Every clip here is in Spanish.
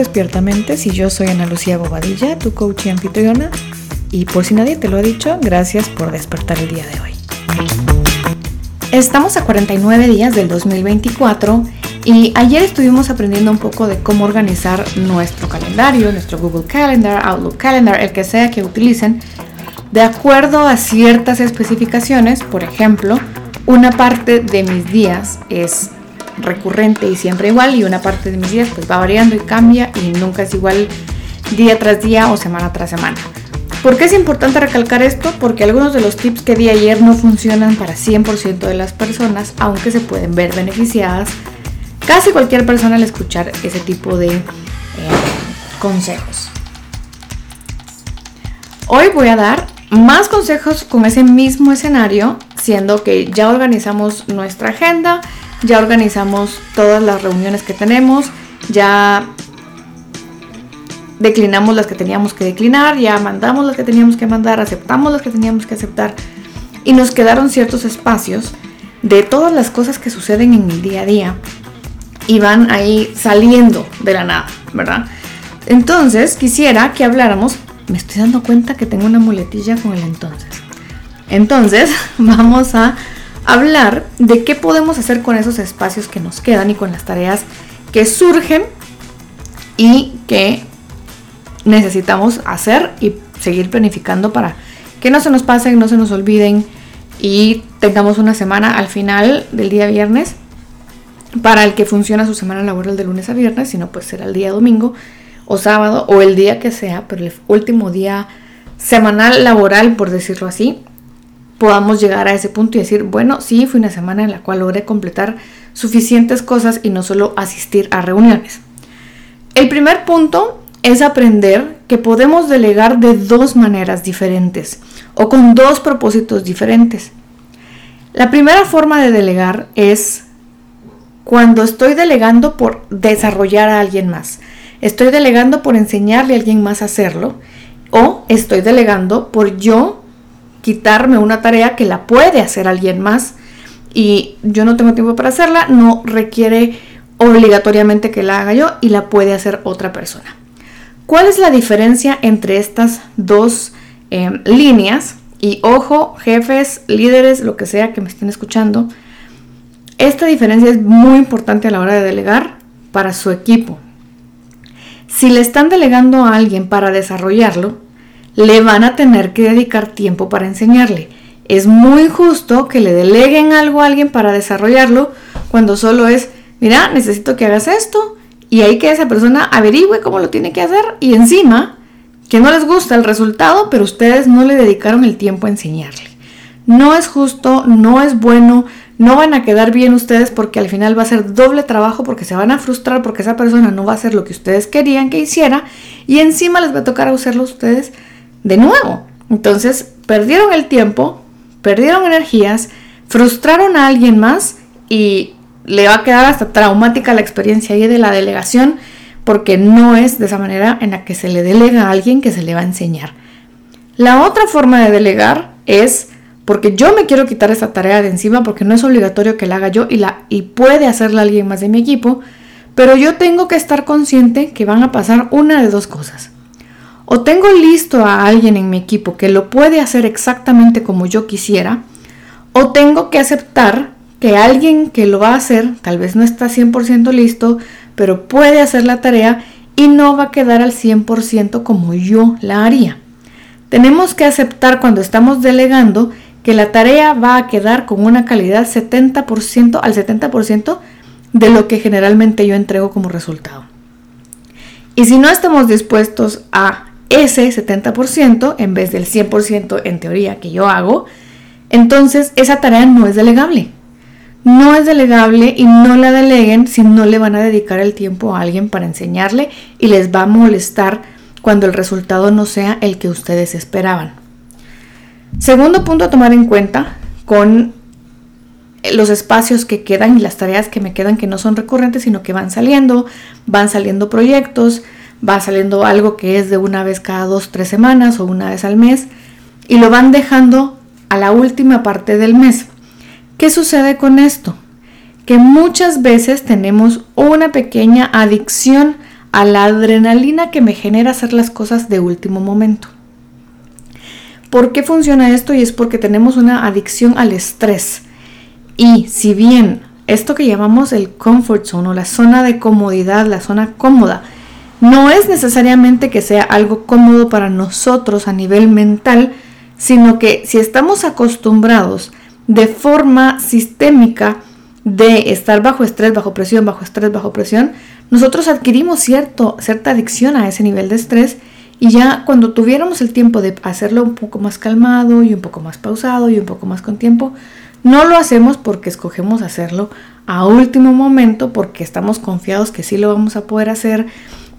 Despiertamente si yo soy Ana Lucía Bobadilla, tu coach y anfitriona. Y por si nadie te lo ha dicho, gracias por despertar el día de hoy. Estamos a 49 días del 2024 y ayer estuvimos aprendiendo un poco de cómo organizar nuestro calendario, nuestro Google Calendar, Outlook Calendar, el que sea que utilicen, de acuerdo a ciertas especificaciones. Por ejemplo, una parte de mis días es recurrente y siempre igual y una parte de mis días pues va variando y cambia y nunca es igual día tras día o semana tras semana. ¿Por qué es importante recalcar esto? Porque algunos de los tips que di ayer no funcionan para 100% de las personas, aunque se pueden ver beneficiadas casi cualquier persona al escuchar ese tipo de eh, consejos. Hoy voy a dar más consejos con ese mismo escenario, siendo que ya organizamos nuestra agenda, ya organizamos todas las reuniones que tenemos, ya declinamos las que teníamos que declinar, ya mandamos las que teníamos que mandar, aceptamos las que teníamos que aceptar y nos quedaron ciertos espacios de todas las cosas que suceden en el día a día y van ahí saliendo de la nada, ¿verdad? Entonces quisiera que habláramos, me estoy dando cuenta que tengo una muletilla con el entonces. Entonces vamos a hablar de qué podemos hacer con esos espacios que nos quedan y con las tareas que surgen y que necesitamos hacer y seguir planificando para que no se nos pasen, no se nos olviden y tengamos una semana al final del día viernes. Para el que funciona su semana laboral de lunes a viernes, sino pues será el día domingo o sábado o el día que sea, pero el último día semanal laboral, por decirlo así, podamos llegar a ese punto y decir, bueno, sí, fue una semana en la cual logré completar suficientes cosas y no solo asistir a reuniones. El primer punto es aprender que podemos delegar de dos maneras diferentes o con dos propósitos diferentes. La primera forma de delegar es cuando estoy delegando por desarrollar a alguien más. Estoy delegando por enseñarle a alguien más a hacerlo o estoy delegando por yo quitarme una tarea que la puede hacer alguien más y yo no tengo tiempo para hacerla, no requiere obligatoriamente que la haga yo y la puede hacer otra persona. ¿Cuál es la diferencia entre estas dos em, líneas? Y ojo, jefes, líderes, lo que sea que me estén escuchando, esta diferencia es muy importante a la hora de delegar para su equipo. Si le están delegando a alguien para desarrollarlo, le van a tener que dedicar tiempo para enseñarle. Es muy justo que le deleguen algo a alguien para desarrollarlo cuando solo es, mira, necesito que hagas esto y ahí que esa persona averigüe cómo lo tiene que hacer y encima que no les gusta el resultado, pero ustedes no le dedicaron el tiempo a enseñarle. No es justo, no es bueno, no van a quedar bien ustedes porque al final va a ser doble trabajo porque se van a frustrar porque esa persona no va a hacer lo que ustedes querían que hiciera y encima les va a tocar hacerlo ustedes de nuevo. Entonces, perdieron el tiempo, perdieron energías, frustraron a alguien más y le va a quedar hasta traumática la experiencia ahí de la delegación porque no es de esa manera en la que se le delega a alguien que se le va a enseñar. La otra forma de delegar es porque yo me quiero quitar esa tarea de encima porque no es obligatorio que la haga yo y, la, y puede hacerla alguien más de mi equipo, pero yo tengo que estar consciente que van a pasar una de dos cosas. O tengo listo a alguien en mi equipo que lo puede hacer exactamente como yo quisiera, o tengo que aceptar que alguien que lo va a hacer tal vez no está 100% listo, pero puede hacer la tarea y no va a quedar al 100% como yo la haría. Tenemos que aceptar cuando estamos delegando que la tarea va a quedar con una calidad 70% al 70% de lo que generalmente yo entrego como resultado. Y si no estamos dispuestos a ese 70% en vez del 100% en teoría que yo hago, entonces esa tarea no es delegable. No es delegable y no la deleguen si no le van a dedicar el tiempo a alguien para enseñarle y les va a molestar cuando el resultado no sea el que ustedes esperaban. Segundo punto a tomar en cuenta con los espacios que quedan y las tareas que me quedan que no son recurrentes, sino que van saliendo, van saliendo proyectos, va saliendo algo que es de una vez cada dos, tres semanas o una vez al mes y lo van dejando a la última parte del mes. ¿Qué sucede con esto? Que muchas veces tenemos una pequeña adicción a la adrenalina que me genera hacer las cosas de último momento. ¿Por qué funciona esto? Y es porque tenemos una adicción al estrés. Y si bien esto que llamamos el comfort zone o la zona de comodidad, la zona cómoda, no es necesariamente que sea algo cómodo para nosotros a nivel mental, sino que si estamos acostumbrados de forma sistémica de estar bajo estrés, bajo presión, bajo estrés, bajo presión, nosotros adquirimos cierta adicción a ese nivel de estrés y ya cuando tuviéramos el tiempo de hacerlo un poco más calmado y un poco más pausado y un poco más con tiempo, no lo hacemos porque escogemos hacerlo a último momento, porque estamos confiados que sí lo vamos a poder hacer,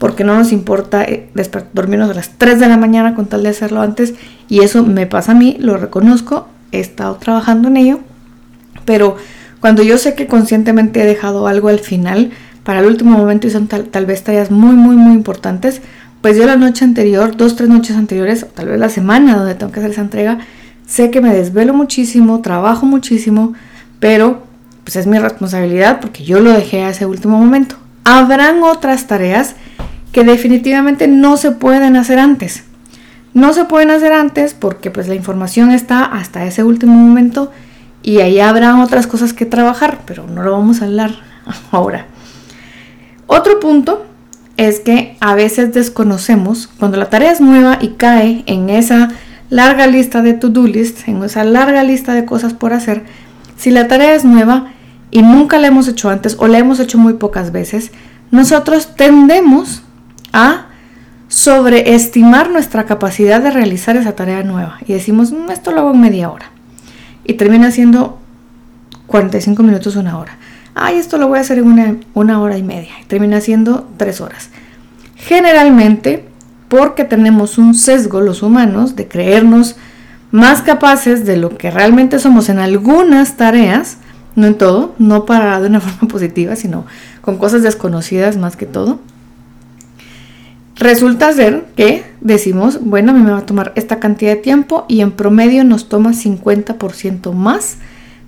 porque no nos importa eh, dormirnos a las 3 de la mañana con tal de hacerlo antes. Y eso me pasa a mí, lo reconozco, he estado trabajando en ello, pero cuando yo sé que conscientemente he dejado algo al final, para el último momento y son tal, tal vez tallas muy, muy, muy importantes, pues yo la noche anterior, dos, tres noches anteriores, o tal vez la semana donde tengo que hacer esa entrega, sé que me desvelo muchísimo, trabajo muchísimo, pero pues es mi responsabilidad porque yo lo dejé a ese último momento. Habrán otras tareas que definitivamente no se pueden hacer antes. No se pueden hacer antes porque pues la información está hasta ese último momento y ahí habrá otras cosas que trabajar, pero no lo vamos a hablar ahora. Otro punto es que a veces desconocemos cuando la tarea es nueva y cae en esa larga lista de to-do list, en esa larga lista de cosas por hacer, si la tarea es nueva y nunca la hemos hecho antes o la hemos hecho muy pocas veces, nosotros tendemos a sobreestimar nuestra capacidad de realizar esa tarea nueva y decimos, mm, esto lo hago en media hora y termina siendo 45 minutos, una hora. Ay, esto lo voy a hacer en una, una hora y media y termina siendo tres horas. Generalmente, porque tenemos un sesgo los humanos de creernos más capaces de lo que realmente somos en algunas tareas, no en todo, no para de una forma positiva, sino con cosas desconocidas más que todo. Resulta ser que decimos, bueno, a mí me va a tomar esta cantidad de tiempo y en promedio nos toma 50% más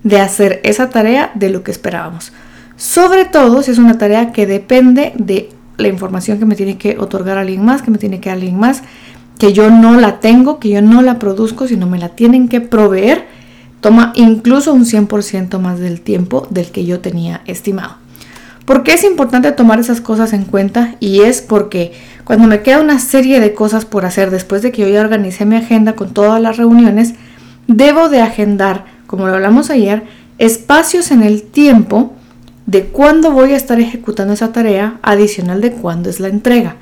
de hacer esa tarea de lo que esperábamos. Sobre todo si es una tarea que depende de la información que me tiene que otorgar alguien más, que me tiene que dar alguien más, que yo no la tengo, que yo no la produzco, sino me la tienen que proveer, toma incluso un 100% más del tiempo del que yo tenía estimado. ¿Por qué es importante tomar esas cosas en cuenta? Y es porque cuando me queda una serie de cosas por hacer después de que yo ya organicé mi agenda con todas las reuniones, debo de agendar, como lo hablamos ayer, espacios en el tiempo de cuándo voy a estar ejecutando esa tarea adicional de cuándo es la entrega.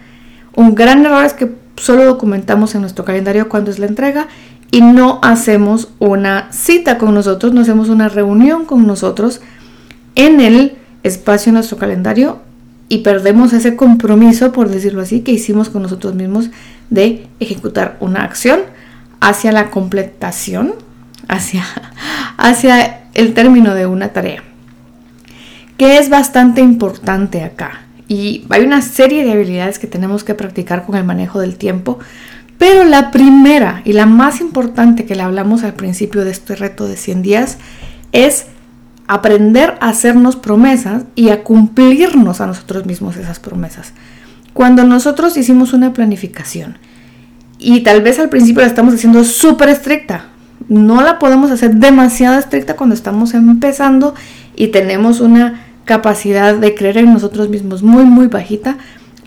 Un gran error es que solo documentamos en nuestro calendario cuándo es la entrega y no hacemos una cita con nosotros, no hacemos una reunión con nosotros en el espacio en nuestro calendario y perdemos ese compromiso, por decirlo así, que hicimos con nosotros mismos de ejecutar una acción hacia la completación, hacia, hacia el término de una tarea, que es bastante importante acá. Y hay una serie de habilidades que tenemos que practicar con el manejo del tiempo, pero la primera y la más importante que le hablamos al principio de este reto de 100 días es aprender a hacernos promesas y a cumplirnos a nosotros mismos esas promesas. Cuando nosotros hicimos una planificación y tal vez al principio la estamos haciendo súper estricta, no la podemos hacer demasiado estricta cuando estamos empezando y tenemos una capacidad de creer en nosotros mismos muy muy bajita,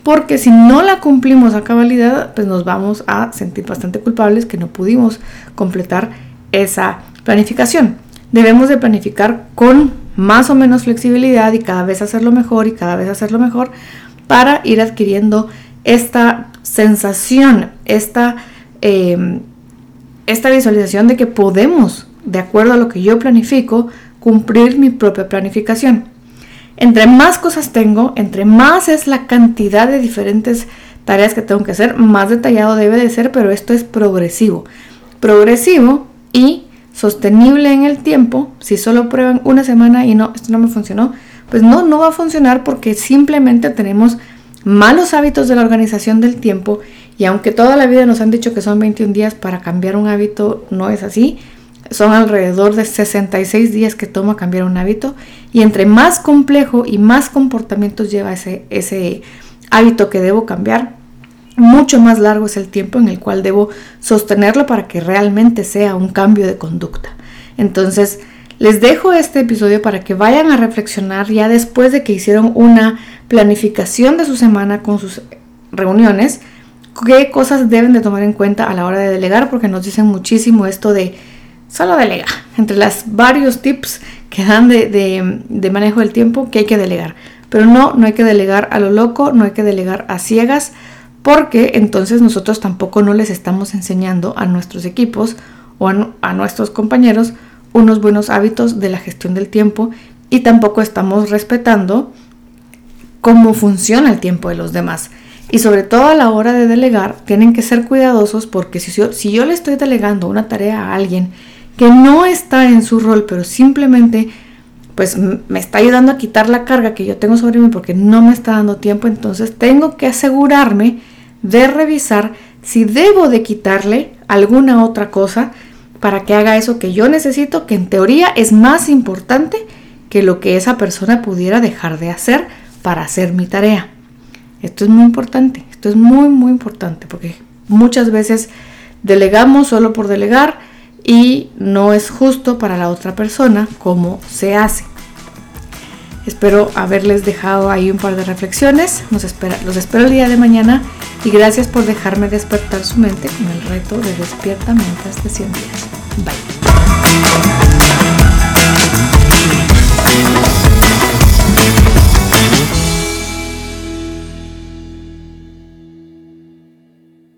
porque si no la cumplimos a cabalidad, pues nos vamos a sentir bastante culpables que no pudimos completar esa planificación debemos de planificar con más o menos flexibilidad y cada vez hacerlo mejor y cada vez hacerlo mejor para ir adquiriendo esta sensación, esta, em, esta visualización de que podemos, de acuerdo a lo que yo planifico, cumplir mi propia planificación. Entre más cosas tengo, entre más es la cantidad de diferentes tareas que tengo que hacer, más detallado debe de ser, pero esto es progresivo. Progresivo y sostenible en el tiempo, si solo prueban una semana y no, esto no me funcionó, pues no, no va a funcionar porque simplemente tenemos malos hábitos de la organización del tiempo y aunque toda la vida nos han dicho que son 21 días para cambiar un hábito, no es así. Son alrededor de 66 días que toma cambiar un hábito y entre más complejo y más comportamientos lleva ese, ese hábito que debo cambiar, mucho más largo es el tiempo en el cual debo sostenerlo para que realmente sea un cambio de conducta. Entonces, les dejo este episodio para que vayan a reflexionar ya después de que hicieron una planificación de su semana con sus reuniones, qué cosas deben de tomar en cuenta a la hora de delegar, porque nos dicen muchísimo esto de solo delega, entre los varios tips que dan de, de manejo del tiempo que hay que delegar. Pero no, no hay que delegar a lo loco, no hay que delegar a ciegas, porque entonces nosotros tampoco no les estamos enseñando a nuestros equipos o a, nuestros compañeros unos buenos hábitos de la gestión del tiempo y tampoco estamos respetando cómo funciona el tiempo de los demás. Y sobre todo a la hora de delegar, tienen que ser cuidadosos porque si yo, si yo le estoy delegando una tarea a alguien que no está en su rol, pero simplemente pues me está ayudando a quitar la carga que yo tengo sobre mí porque no me está dando tiempo, entonces tengo que asegurarme de revisar si debo de quitarle alguna otra cosa para que haga eso que yo necesito, que en teoría es más importante que lo que esa persona pudiera dejar de hacer para hacer mi tarea. Esto es muy importante, esto es muy, muy importante, porque muchas veces delegamos solo por delegar y no es justo para la otra persona como se hace. Espero haberles dejado ahí un par de reflexiones. Los espero el día de mañana y gracias por dejarme despertar su mente con el reto de despierta mentes de 100 días. Bye.